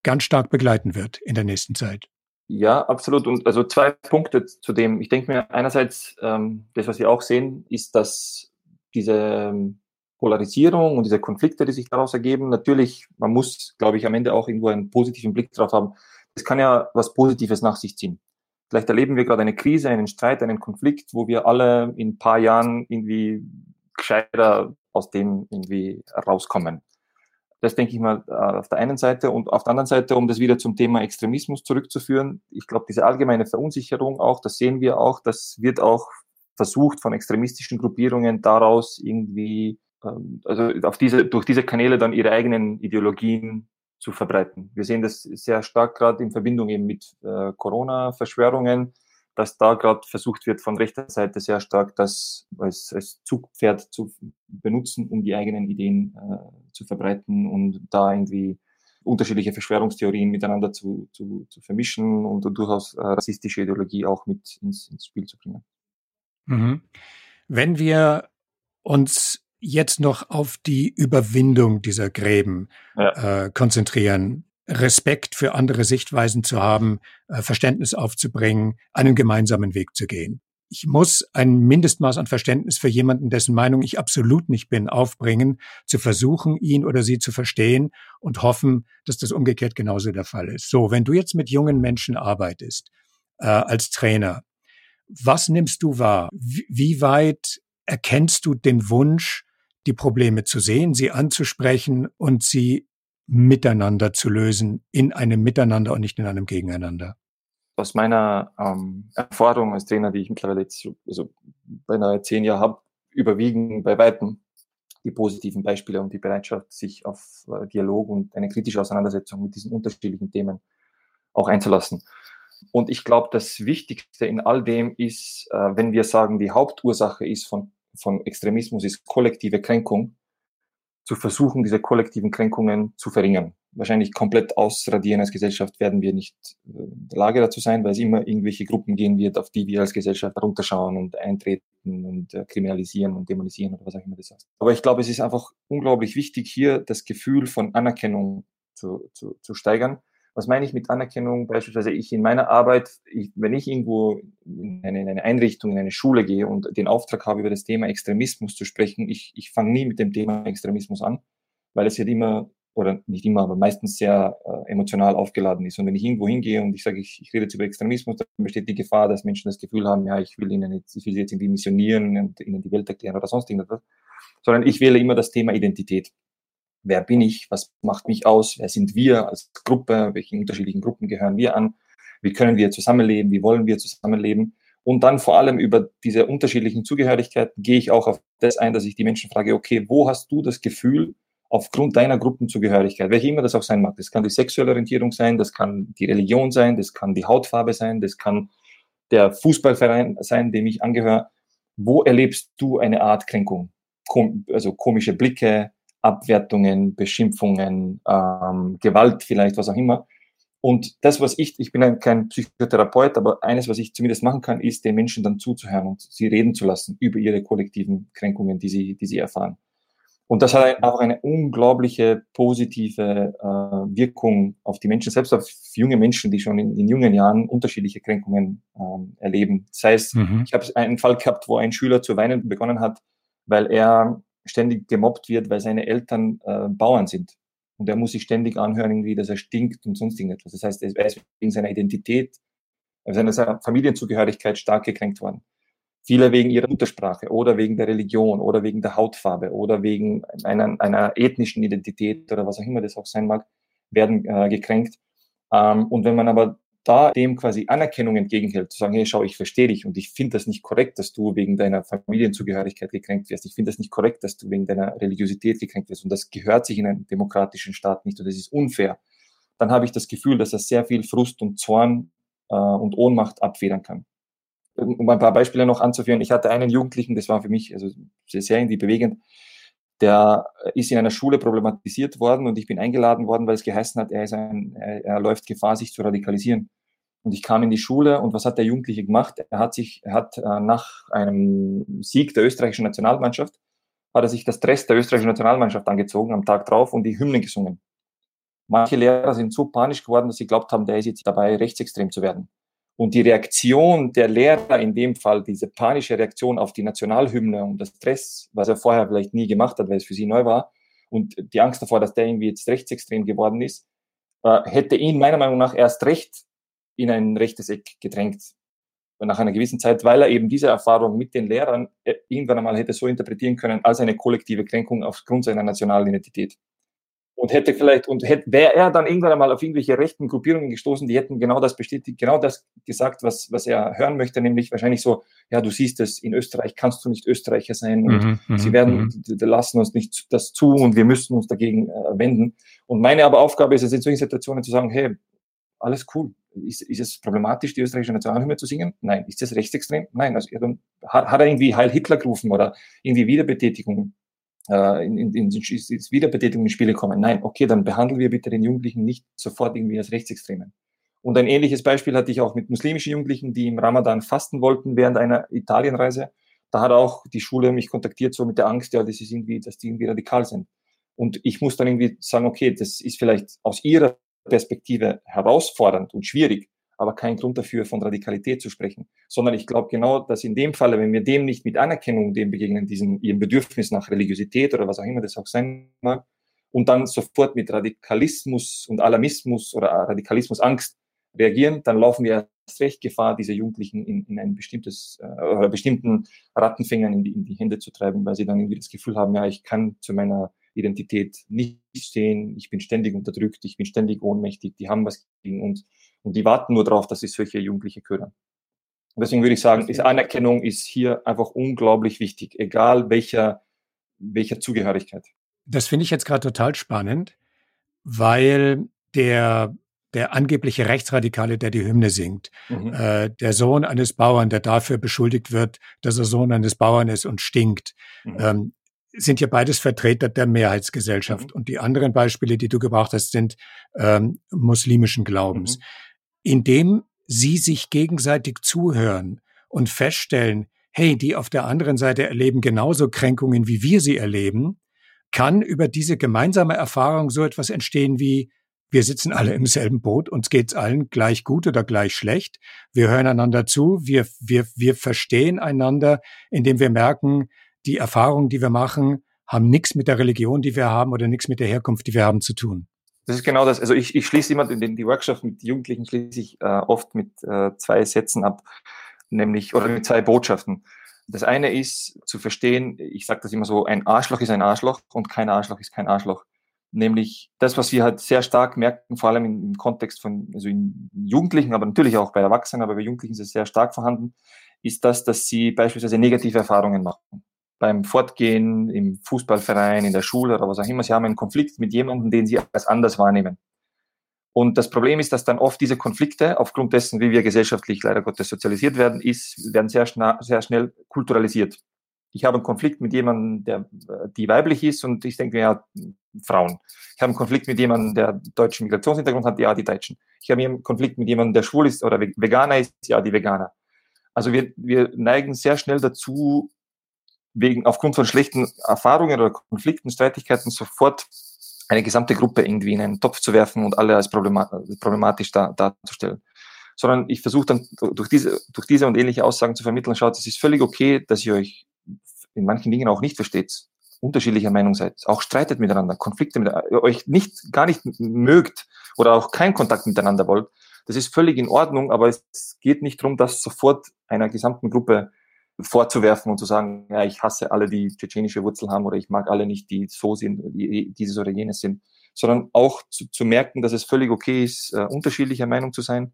ganz stark begleiten wird in der nächsten Zeit. Ja, absolut. Und also zwei Punkte zu dem. Ich denke mir einerseits, ähm, das, was wir auch sehen, ist, dass diese ähm, Polarisierung und diese Konflikte, die sich daraus ergeben, natürlich, man muss, glaube ich, am Ende auch irgendwo einen positiven Blick drauf haben. Es kann ja was Positives nach sich ziehen. Vielleicht erleben wir gerade eine Krise, einen Streit, einen Konflikt, wo wir alle in ein paar Jahren irgendwie gescheiter aus dem irgendwie rauskommen. Das denke ich mal äh, auf der einen Seite und auf der anderen Seite, um das wieder zum Thema Extremismus zurückzuführen. Ich glaube, diese allgemeine Verunsicherung auch, das sehen wir auch, das wird auch versucht von extremistischen Gruppierungen daraus irgendwie ähm, also auf diese, durch diese Kanäle dann ihre eigenen Ideologien zu verbreiten. Wir sehen das sehr stark gerade in Verbindung eben mit äh, Corona-Verschwörungen, dass da gerade versucht wird von rechter Seite sehr stark das als, als Zugpferd zu benutzen, um die eigenen Ideen äh, zu verbreiten und da irgendwie unterschiedliche Verschwörungstheorien miteinander zu, zu, zu vermischen und durchaus äh, rassistische Ideologie auch mit ins, ins Spiel zu bringen. Mhm. Wenn wir uns jetzt noch auf die Überwindung dieser Gräben ja. äh, konzentrieren. Respekt für andere Sichtweisen zu haben, äh, Verständnis aufzubringen, einen gemeinsamen Weg zu gehen. Ich muss ein Mindestmaß an Verständnis für jemanden, dessen Meinung ich absolut nicht bin, aufbringen, zu versuchen, ihn oder sie zu verstehen und hoffen, dass das umgekehrt genauso der Fall ist. So, wenn du jetzt mit jungen Menschen arbeitest, äh, als Trainer, was nimmst du wahr? Wie, wie weit erkennst du den Wunsch, die Probleme zu sehen, sie anzusprechen und sie miteinander zu lösen, in einem Miteinander und nicht in einem Gegeneinander. Aus meiner ähm, Erfahrung als Trainer, die ich mittlerweile jetzt also beinahe zehn Jahre habe, überwiegen bei Weitem die positiven Beispiele und die Bereitschaft, sich auf äh, Dialog und eine kritische Auseinandersetzung mit diesen unterschiedlichen Themen auch einzulassen. Und ich glaube, das Wichtigste in all dem ist, äh, wenn wir sagen, die Hauptursache ist von von Extremismus ist kollektive Kränkung, zu versuchen, diese kollektiven Kränkungen zu verringern. Wahrscheinlich komplett ausradieren als Gesellschaft werden wir nicht äh, in der Lage dazu sein, weil es immer irgendwelche Gruppen gehen wird, auf die wir als Gesellschaft runterschauen und eintreten und äh, kriminalisieren und dämonisieren oder was auch immer das heißt. Aber ich glaube, es ist einfach unglaublich wichtig, hier das Gefühl von Anerkennung zu, zu, zu steigern was meine ich mit Anerkennung? Beispielsweise ich in meiner Arbeit, ich, wenn ich irgendwo in eine, in eine, Einrichtung, in eine Schule gehe und den Auftrag habe, über das Thema Extremismus zu sprechen, ich, ich fange nie mit dem Thema Extremismus an, weil es ja immer, oder nicht immer, aber meistens sehr äh, emotional aufgeladen ist. Und wenn ich irgendwo hingehe und ich sage, ich, ich rede jetzt über Extremismus, dann besteht die Gefahr, dass Menschen das Gefühl haben, ja, ich will ihnen jetzt, ich will sie jetzt irgendwie missionieren und ihnen die Welt erklären oder sonst irgendwas. Sondern ich wähle immer das Thema Identität wer bin ich, was macht mich aus, wer sind wir als Gruppe, welchen unterschiedlichen Gruppen gehören wir an, wie können wir zusammenleben, wie wollen wir zusammenleben. Und dann vor allem über diese unterschiedlichen Zugehörigkeiten gehe ich auch auf das ein, dass ich die Menschen frage, okay, wo hast du das Gefühl, aufgrund deiner Gruppenzugehörigkeit, welche immer das auch sein mag. Das kann die sexuelle Orientierung sein, das kann die Religion sein, das kann die Hautfarbe sein, das kann der Fußballverein sein, dem ich angehöre. Wo erlebst du eine Art Kränkung? Kom also komische Blicke, Abwertungen, Beschimpfungen, ähm, Gewalt vielleicht, was auch immer. Und das, was ich, ich bin ein, kein Psychotherapeut, aber eines, was ich zumindest machen kann, ist, den Menschen dann zuzuhören und sie reden zu lassen über ihre kollektiven Kränkungen, die sie, die sie erfahren. Und das hat auch eine unglaubliche positive äh, Wirkung auf die Menschen, selbst auf junge Menschen, die schon in, in jungen Jahren unterschiedliche Kränkungen ähm, erleben. Das heißt, mhm. ich habe einen Fall gehabt, wo ein Schüler zu weinen begonnen hat, weil er ständig gemobbt wird, weil seine Eltern äh, Bauern sind. Und er muss sich ständig anhören, irgendwie, dass er stinkt und sonst irgendetwas. Das heißt, er ist wegen seiner Identität, seiner Familienzugehörigkeit stark gekränkt worden. Viele wegen ihrer Muttersprache oder wegen der Religion oder wegen der Hautfarbe oder wegen einer, einer ethnischen Identität oder was auch immer das auch sein mag, werden äh, gekränkt. Ähm, und wenn man aber da dem quasi Anerkennung entgegenhält, zu sagen, hey, schau, ich verstehe dich und ich finde das nicht korrekt, dass du wegen deiner Familienzugehörigkeit gekränkt wirst. Ich finde das nicht korrekt, dass du wegen deiner Religiosität gekränkt wirst und das gehört sich in einem demokratischen Staat nicht und das ist unfair. Dann habe ich das Gefühl, dass das sehr viel Frust und Zorn äh, und Ohnmacht abfedern kann. Um ein paar Beispiele noch anzuführen, ich hatte einen Jugendlichen, das war für mich also sehr, sehr irgendwie bewegend, der ist in einer Schule problematisiert worden und ich bin eingeladen worden, weil es geheißen hat, er, ist ein, er, läuft Gefahr, sich zu radikalisieren. Und ich kam in die Schule und was hat der Jugendliche gemacht? Er hat sich, er hat äh, nach einem Sieg der österreichischen Nationalmannschaft, hat er sich das Dress der österreichischen Nationalmannschaft angezogen am Tag drauf und die Hymnen gesungen. Manche Lehrer sind so panisch geworden, dass sie glaubt haben, der ist jetzt dabei, rechtsextrem zu werden. Und die Reaktion der Lehrer in dem Fall, diese panische Reaktion auf die Nationalhymne und das Dress, was er vorher vielleicht nie gemacht hat, weil es für sie neu war, und die Angst davor, dass der irgendwie jetzt rechtsextrem geworden ist, äh, hätte ihn meiner Meinung nach erst recht in ein rechtes Eck gedrängt. Nach einer gewissen Zeit, weil er eben diese Erfahrung mit den Lehrern äh, irgendwann einmal hätte so interpretieren können als eine kollektive Kränkung aufgrund seiner nationalen Identität. Und hätte vielleicht, und hätte, wäre er dann irgendwann einmal auf irgendwelche rechten Gruppierungen gestoßen, die hätten genau das bestätigt, genau das gesagt, was, was er hören möchte, nämlich wahrscheinlich so, ja, du siehst es, in Österreich kannst du nicht Österreicher sein und mhm, mhm sie werden, mhm. lassen uns nicht das zu und wir müssen uns dagegen äh, wenden. Und meine aber Aufgabe ist es in solchen Situationen zu sagen, hey, alles cool, ist, ist es problematisch, die österreichische Nationalhymne zu singen? Nein. Ist das rechtsextrem? Nein. Also, hat, hat er irgendwie Heil Hitler gerufen oder irgendwie Wiederbetätigung äh, in, in, in, in Wiederbetätigung in Spiele kommen? Nein. Okay, dann behandeln wir bitte den Jugendlichen nicht sofort irgendwie als Rechtsextremen. Und ein ähnliches Beispiel hatte ich auch mit muslimischen Jugendlichen, die im Ramadan fasten wollten während einer Italienreise. Da hat auch die Schule mich kontaktiert, so mit der Angst, ja, das ist irgendwie, dass die irgendwie radikal sind. Und ich muss dann irgendwie sagen, okay, das ist vielleicht aus ihrer Perspektive herausfordernd und schwierig, aber kein Grund dafür, von Radikalität zu sprechen. Sondern ich glaube genau, dass in dem Falle, wenn wir dem nicht mit Anerkennung dem begegnen, diesem ihrem Bedürfnis nach Religiosität oder was auch immer das auch sein mag, und dann sofort mit Radikalismus und Alarmismus oder Radikalismusangst reagieren, dann laufen wir erst recht Gefahr, diese Jugendlichen in, in ein bestimmtes äh, oder bestimmten Rattenfängern in die, in die Hände zu treiben, weil sie dann irgendwie das Gefühl haben, ja, ich kann zu meiner Identität nicht stehen, ich bin ständig unterdrückt, ich bin ständig ohnmächtig, die haben was gegen uns und die warten nur darauf, dass sie solche Jugendliche ködern. Und deswegen würde ich sagen, ist Anerkennung ist hier einfach unglaublich wichtig, egal welcher, welcher Zugehörigkeit. Das finde ich jetzt gerade total spannend, weil der der angebliche Rechtsradikale, der die Hymne singt, mhm. äh, der Sohn eines Bauern, der dafür beschuldigt wird, dass er Sohn eines Bauern ist und stinkt, mhm. ähm, sind ja beides Vertreter der Mehrheitsgesellschaft. Mhm. Und die anderen Beispiele, die du gebracht hast, sind ähm, muslimischen Glaubens. Indem sie sich gegenseitig zuhören und feststellen, hey, die auf der anderen Seite erleben genauso Kränkungen, wie wir sie erleben, kann über diese gemeinsame Erfahrung so etwas entstehen wie, wir sitzen alle im selben Boot, uns geht's allen gleich gut oder gleich schlecht. Wir hören einander zu, wir, wir, wir verstehen einander, indem wir merken, die Erfahrungen, die wir machen, haben nichts mit der Religion, die wir haben oder nichts mit der Herkunft, die wir haben, zu tun. Das ist genau das. Also ich, ich schließe immer den, die Workshops mit Jugendlichen schließe ich äh, oft mit äh, zwei Sätzen ab, nämlich oder mit zwei Botschaften. Das eine ist zu verstehen, ich sage das immer so, ein Arschloch ist ein Arschloch und kein Arschloch ist kein Arschloch. Nämlich das, was wir halt sehr stark merken, vor allem im, im Kontext von also in Jugendlichen, aber natürlich auch bei Erwachsenen, aber bei Jugendlichen ist es sehr stark vorhanden, ist das, dass sie beispielsweise negative Erfahrungen machen beim Fortgehen, im Fußballverein, in der Schule oder was auch immer. Sie haben einen Konflikt mit jemandem, den sie als anders wahrnehmen. Und das Problem ist, dass dann oft diese Konflikte, aufgrund dessen, wie wir gesellschaftlich leider Gottes sozialisiert werden, ist, werden sehr, schnell, sehr schnell kulturalisiert. Ich habe einen Konflikt mit jemandem, der die weiblich ist und ich denke ja, Frauen. Ich habe einen Konflikt mit jemandem, der deutschen Migrationshintergrund hat, ja, die Deutschen. Ich habe einen Konflikt mit jemandem, der schwul ist oder Veganer ist, ja, die Veganer. Also wir, wir neigen sehr schnell dazu, wegen, aufgrund von schlechten Erfahrungen oder Konflikten, Streitigkeiten sofort eine gesamte Gruppe irgendwie in einen Topf zu werfen und alle als problematisch da, darzustellen. Sondern ich versuche dann durch diese, durch diese und ähnliche Aussagen zu vermitteln, schaut, es ist völlig okay, dass ihr euch in manchen Dingen auch nicht versteht, unterschiedlicher Meinung seid, auch streitet miteinander, Konflikte mit euch nicht, gar nicht mögt oder auch keinen Kontakt miteinander wollt. Das ist völlig in Ordnung, aber es geht nicht darum, das sofort einer gesamten Gruppe vorzuwerfen und zu sagen, ja, ich hasse alle, die tschetschenische Wurzel haben oder ich mag alle nicht, die so sind, die dieses oder jenes sind, sondern auch zu, zu merken, dass es völlig okay ist, äh, unterschiedlicher Meinung zu sein,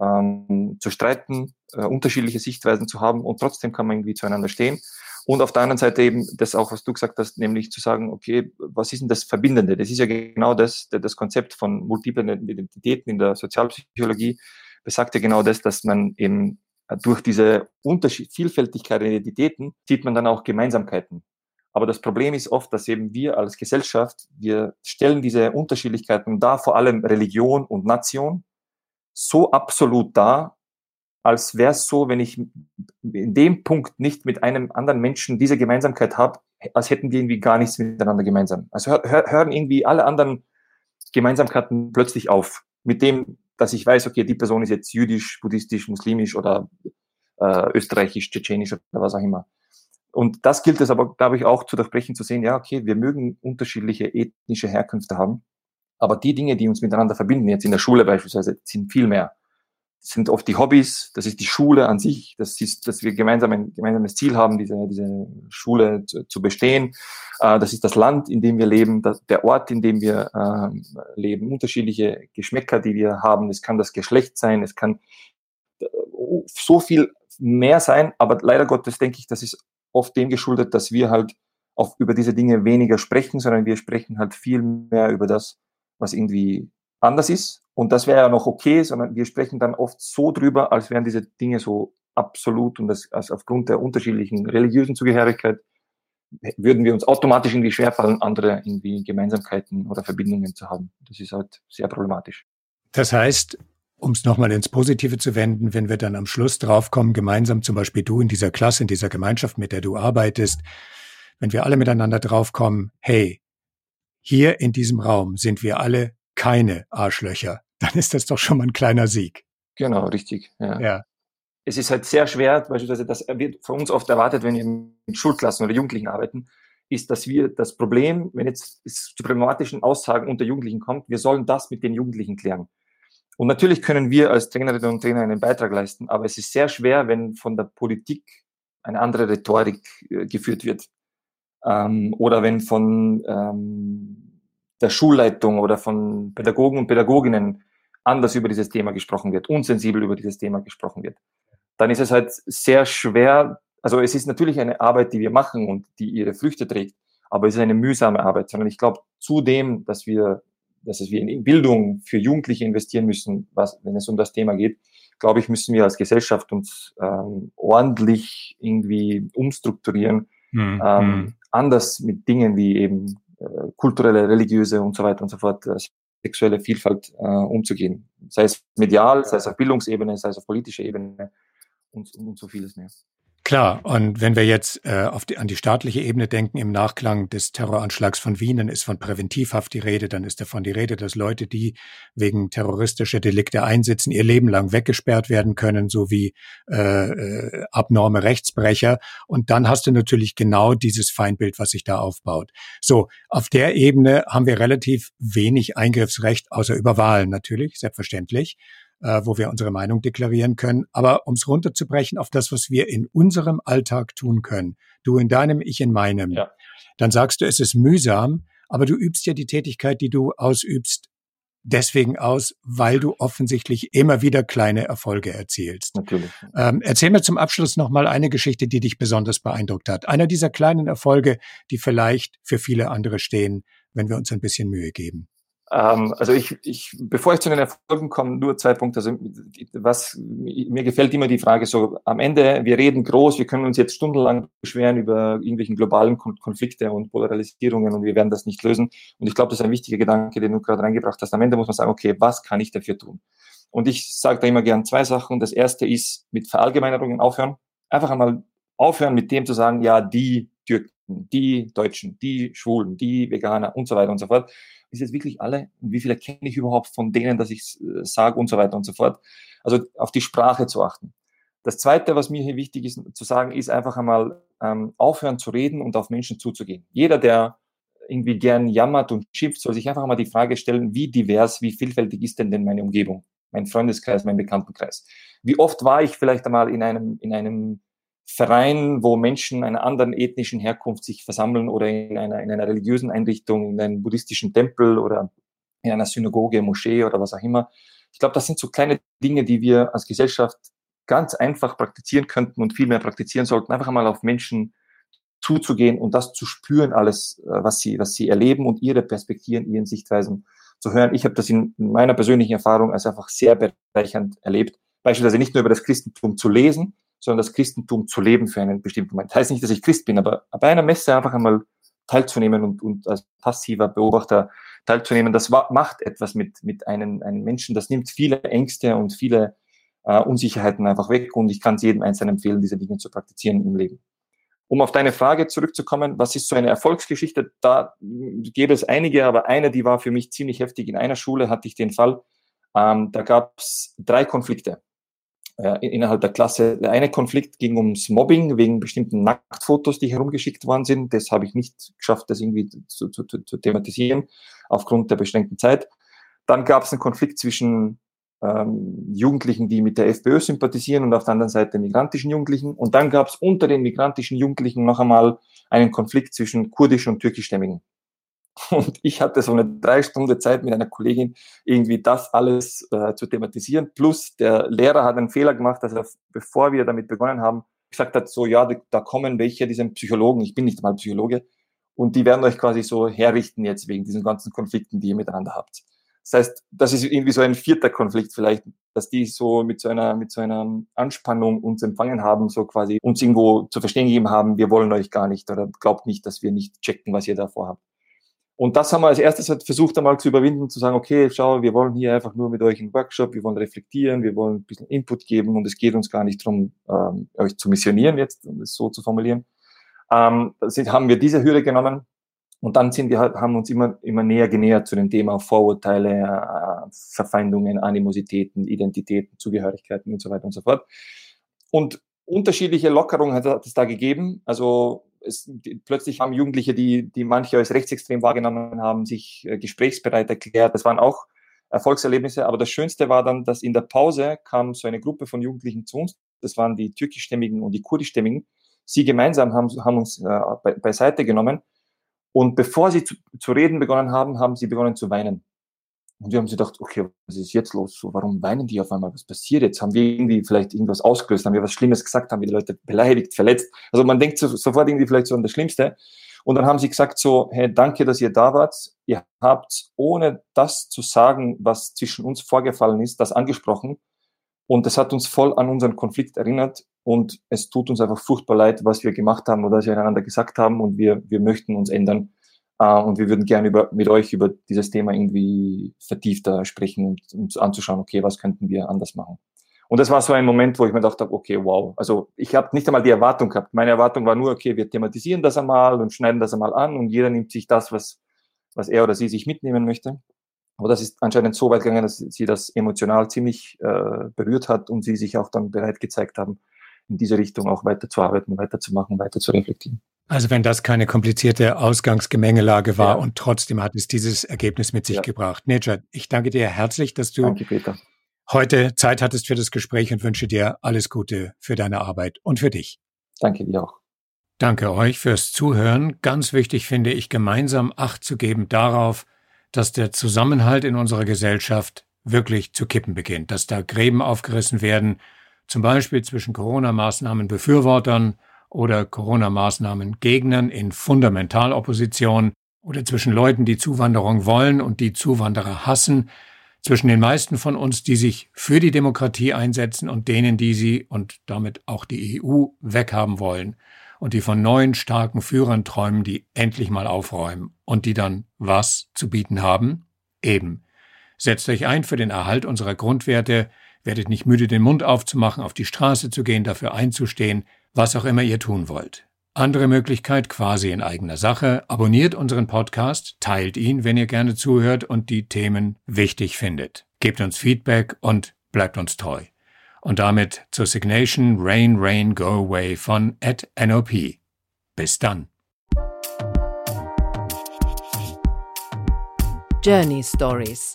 ähm, zu streiten, äh, unterschiedliche Sichtweisen zu haben und trotzdem kann man irgendwie zueinander stehen. Und auf der anderen Seite eben das auch, was du gesagt hast, nämlich zu sagen, okay, was ist denn das Verbindende? Das ist ja genau das, das Konzept von multiplen Identitäten in der Sozialpsychologie besagt ja genau das, dass man eben durch diese Unterschied Vielfältigkeit der Identitäten sieht man dann auch Gemeinsamkeiten. Aber das Problem ist oft, dass eben wir als Gesellschaft, wir stellen diese Unterschiedlichkeiten da, vor allem Religion und Nation, so absolut dar, als wäre es so, wenn ich in dem Punkt nicht mit einem anderen Menschen diese Gemeinsamkeit habe, als hätten wir irgendwie gar nichts miteinander gemeinsam. Also hör, hören irgendwie alle anderen Gemeinsamkeiten plötzlich auf. Mit dem, dass ich weiß, okay, die Person ist jetzt jüdisch, buddhistisch, muslimisch oder äh, österreichisch, tschetschenisch oder was auch immer. Und das gilt es aber, glaube ich, auch zu durchbrechen, zu sehen, ja, okay, wir mögen unterschiedliche ethnische Herkünfte haben, aber die Dinge, die uns miteinander verbinden, jetzt in der Schule beispielsweise, sind viel mehr sind oft die Hobbys, das ist die Schule an sich, das ist, dass wir gemeinsam ein gemeinsames Ziel haben, diese, diese Schule zu, zu bestehen. Äh, das ist das Land, in dem wir leben, das, der Ort, in dem wir äh, leben, unterschiedliche Geschmäcker, die wir haben. Es kann das Geschlecht sein, es kann äh, so viel mehr sein, aber leider Gottes denke ich, das ist oft dem geschuldet, dass wir halt auch über diese Dinge weniger sprechen, sondern wir sprechen halt viel mehr über das, was irgendwie anders ist und das wäre ja noch okay, sondern wir sprechen dann oft so drüber, als wären diese Dinge so absolut und das also aufgrund der unterschiedlichen religiösen Zugehörigkeit würden wir uns automatisch irgendwie schwerfallen, andere irgendwie Gemeinsamkeiten oder Verbindungen zu haben. Das ist halt sehr problematisch. Das heißt, um es nochmal ins Positive zu wenden, wenn wir dann am Schluss draufkommen, gemeinsam zum Beispiel du in dieser Klasse, in dieser Gemeinschaft, mit der du arbeitest, wenn wir alle miteinander draufkommen, hey, hier in diesem Raum sind wir alle keine Arschlöcher, dann ist das doch schon mal ein kleiner Sieg. Genau, richtig. Ja. ja. Es ist halt sehr schwer, beispielsweise, das wird von uns oft erwartet, wenn wir mit Schulklassen oder Jugendlichen arbeiten, ist, dass wir das Problem, wenn jetzt es zu problematischen Aussagen unter Jugendlichen kommt, wir sollen das mit den Jugendlichen klären. Und natürlich können wir als Trainerinnen und Trainer einen Beitrag leisten, aber es ist sehr schwer, wenn von der Politik eine andere Rhetorik äh, geführt wird. Ähm, oder wenn von ähm, der Schulleitung oder von Pädagogen und Pädagoginnen anders über dieses Thema gesprochen wird, unsensibel über dieses Thema gesprochen wird, dann ist es halt sehr schwer, also es ist natürlich eine Arbeit, die wir machen und die ihre Früchte trägt, aber es ist eine mühsame Arbeit, sondern ich glaube, zudem, dass wir dass wir in Bildung für Jugendliche investieren müssen, was, wenn es um das Thema geht, glaube ich, müssen wir als Gesellschaft uns ähm, ordentlich irgendwie umstrukturieren, mhm. ähm, hm. anders mit Dingen wie eben kulturelle, religiöse und so weiter und so fort, äh, sexuelle Vielfalt äh, umzugehen. Sei es medial, sei es auf Bildungsebene, sei es auf politischer Ebene und, und so vieles mehr. Klar, und wenn wir jetzt äh, auf die, an die staatliche Ebene denken, im Nachklang des Terroranschlags von Wien, dann ist von Präventivhaft die Rede, dann ist davon die Rede, dass Leute, die wegen terroristischer Delikte einsitzen, ihr Leben lang weggesperrt werden können, sowie äh, äh, abnorme Rechtsbrecher. Und dann hast du natürlich genau dieses Feindbild, was sich da aufbaut. So, auf der Ebene haben wir relativ wenig Eingriffsrecht, außer über Wahlen natürlich, selbstverständlich äh, wo wir unsere Meinung deklarieren können. Aber um es runterzubrechen auf das, was wir in unserem Alltag tun können, du in deinem, ich in meinem, ja. dann sagst du, es ist mühsam, aber du übst ja die Tätigkeit, die du ausübst, deswegen aus, weil du offensichtlich immer wieder kleine Erfolge erzielst. Natürlich. Ähm, erzähl mir zum Abschluss noch mal eine Geschichte, die dich besonders beeindruckt hat. Einer dieser kleinen Erfolge, die vielleicht für viele andere stehen, wenn wir uns ein bisschen Mühe geben. Ähm, also ich, ich, bevor ich zu den Erfolgen komme, nur zwei Punkte. Also was mir gefällt immer die Frage so: Am Ende, wir reden groß, wir können uns jetzt stundenlang beschweren über irgendwelchen globalen Konflikte und Polarisierungen und wir werden das nicht lösen. Und ich glaube, das ist ein wichtiger Gedanke, den du gerade reingebracht hast. Am Ende muss man sagen: Okay, was kann ich dafür tun? Und ich sage da immer gern zwei Sachen. Das erste ist mit Verallgemeinerungen aufhören. Einfach einmal aufhören mit dem zu sagen: Ja, die Türken, die Deutschen, die Schwulen, die Veganer und so weiter und so fort ist jetzt wirklich alle wie viele kenne ich überhaupt von denen, dass ich äh, sage und so weiter und so fort. Also auf die Sprache zu achten. Das Zweite, was mir hier wichtig ist zu sagen, ist einfach einmal ähm, aufhören zu reden und auf Menschen zuzugehen. Jeder, der irgendwie gern jammert und schimpft, soll sich einfach mal die Frage stellen, wie divers, wie vielfältig ist denn denn meine Umgebung, mein Freundeskreis, mein Bekanntenkreis? Wie oft war ich vielleicht einmal in einem, in einem Verein, wo Menschen einer anderen ethnischen Herkunft sich versammeln oder in einer, in einer religiösen Einrichtung, in einem buddhistischen Tempel oder in einer Synagoge, Moschee oder was auch immer. Ich glaube, das sind so kleine Dinge, die wir als Gesellschaft ganz einfach praktizieren könnten und viel mehr praktizieren sollten. Einfach einmal auf Menschen zuzugehen und das zu spüren, alles, äh, was sie, was sie erleben und ihre Perspektiven, ihren Sichtweisen zu hören. Ich habe das in meiner persönlichen Erfahrung als einfach sehr bereichernd erlebt. Beispielsweise nicht nur über das Christentum zu lesen, sondern das Christentum zu leben für einen bestimmten Moment. Das heißt nicht, dass ich Christ bin, aber bei einer Messe einfach einmal teilzunehmen und, und als passiver Beobachter teilzunehmen, das macht etwas mit, mit einem, einem Menschen. Das nimmt viele Ängste und viele äh, Unsicherheiten einfach weg und ich kann es jedem Einzelnen empfehlen, diese Dinge zu praktizieren im Leben. Um auf deine Frage zurückzukommen, was ist so eine Erfolgsgeschichte? Da gäbe es einige, aber eine, die war für mich ziemlich heftig. In einer Schule hatte ich den Fall, ähm, da gab es drei Konflikte äh, innerhalb der Klasse. Der eine Konflikt ging ums Mobbing wegen bestimmten Nacktfotos, die herumgeschickt worden sind. Das habe ich nicht geschafft, das irgendwie zu, zu, zu thematisieren, aufgrund der beschränkten Zeit. Dann gab es einen Konflikt zwischen ähm, Jugendlichen, die mit der FPÖ sympathisieren und auf der anderen Seite migrantischen Jugendlichen. Und dann gab es unter den migrantischen Jugendlichen noch einmal einen Konflikt zwischen kurdischen und türkischstämmigen. Und ich hatte so eine drei Stunden Zeit mit einer Kollegin, irgendwie das alles äh, zu thematisieren. Plus der Lehrer hat einen Fehler gemacht, dass er, bevor wir damit begonnen haben, gesagt hat, so, ja, da kommen welche, die sind Psychologen, ich bin nicht mal Psychologe, und die werden euch quasi so herrichten jetzt wegen diesen ganzen Konflikten, die ihr miteinander habt. Das heißt, das ist irgendwie so ein vierter Konflikt vielleicht, dass die so mit so einer, mit so einer Anspannung uns empfangen haben, so quasi uns irgendwo zu verstehen gegeben haben, wir wollen euch gar nicht oder glaubt nicht, dass wir nicht checken, was ihr da vorhabt. Und das haben wir als erstes halt versucht einmal zu überwinden, zu sagen, okay, schau, wir wollen hier einfach nur mit euch einen Workshop, wir wollen reflektieren, wir wollen ein bisschen Input geben und es geht uns gar nicht darum, ähm, euch zu missionieren jetzt, um es so zu formulieren. Ähm, sind, haben wir diese Hürde genommen und dann sind wir halt, haben uns immer, immer näher genähert zu dem Thema Vorurteile, äh, Verfeindungen, Animositäten, Identitäten, Zugehörigkeiten und so weiter und so fort. Und unterschiedliche Lockerungen hat, hat es da gegeben. Also es, die, plötzlich haben Jugendliche, die, die manche als rechtsextrem wahrgenommen haben, sich äh, gesprächsbereit erklärt. Das waren auch Erfolgserlebnisse. Aber das Schönste war dann, dass in der Pause kam so eine Gruppe von Jugendlichen zu uns. Das waren die türkischstämmigen und die kurdischstämmigen. Sie gemeinsam haben, haben uns äh, be, beiseite genommen. Und bevor sie zu, zu reden begonnen haben, haben sie begonnen zu weinen. Und wir haben sie gedacht, okay, was ist jetzt los? So, warum weinen die auf einmal? Was passiert jetzt? Haben wir irgendwie vielleicht irgendwas ausgelöst? Haben wir was Schlimmes gesagt? Haben wir die Leute beleidigt, verletzt? Also man denkt so, sofort irgendwie vielleicht so an das Schlimmste. Und dann haben sie gesagt so, hey, danke, dass ihr da wart. Ihr habt, ohne das zu sagen, was zwischen uns vorgefallen ist, das angesprochen. Und das hat uns voll an unseren Konflikt erinnert. Und es tut uns einfach furchtbar leid, was wir gemacht haben oder was wir einander gesagt haben. Und wir, wir möchten uns ändern. Uh, und wir würden gerne über, mit euch über dieses Thema irgendwie vertiefter sprechen und uns anzuschauen, okay, was könnten wir anders machen. Und das war so ein Moment, wo ich mir gedacht habe, okay, wow. Also ich habe nicht einmal die Erwartung gehabt. Meine Erwartung war nur, okay, wir thematisieren das einmal und schneiden das einmal an und jeder nimmt sich das, was, was er oder sie sich mitnehmen möchte. Aber das ist anscheinend so weit gegangen, dass sie das emotional ziemlich äh, berührt hat und sie sich auch dann bereit gezeigt haben, in diese Richtung auch weiterzuarbeiten, weiterzumachen, weiter zu reflektieren. Also wenn das keine komplizierte Ausgangsgemengelage war ja. und trotzdem hat es dieses Ergebnis mit sich ja. gebracht. Nejat, ich danke dir herzlich, dass du danke, heute Zeit hattest für das Gespräch und wünsche dir alles Gute für deine Arbeit und für dich. Danke dir auch. Danke euch fürs Zuhören. Ganz wichtig finde ich, gemeinsam Acht zu geben darauf, dass der Zusammenhalt in unserer Gesellschaft wirklich zu kippen beginnt, dass da Gräben aufgerissen werden, zum Beispiel zwischen Corona-Maßnahmen Befürwortern oder Corona-Maßnahmen Gegnern in Fundamentalopposition oder zwischen Leuten, die Zuwanderung wollen und die Zuwanderer hassen, zwischen den meisten von uns, die sich für die Demokratie einsetzen und denen, die sie und damit auch die EU weghaben wollen und die von neuen starken Führern träumen, die endlich mal aufräumen und die dann was zu bieten haben? Eben. Setzt euch ein für den Erhalt unserer Grundwerte, werdet nicht müde, den Mund aufzumachen, auf die Straße zu gehen, dafür einzustehen, was auch immer ihr tun wollt. Andere Möglichkeit quasi in eigener Sache. Abonniert unseren Podcast, teilt ihn, wenn ihr gerne zuhört und die Themen wichtig findet. Gebt uns Feedback und bleibt uns treu. Und damit zur Signation Rain, Rain, Go Away von at NOP. Bis dann. Journey Stories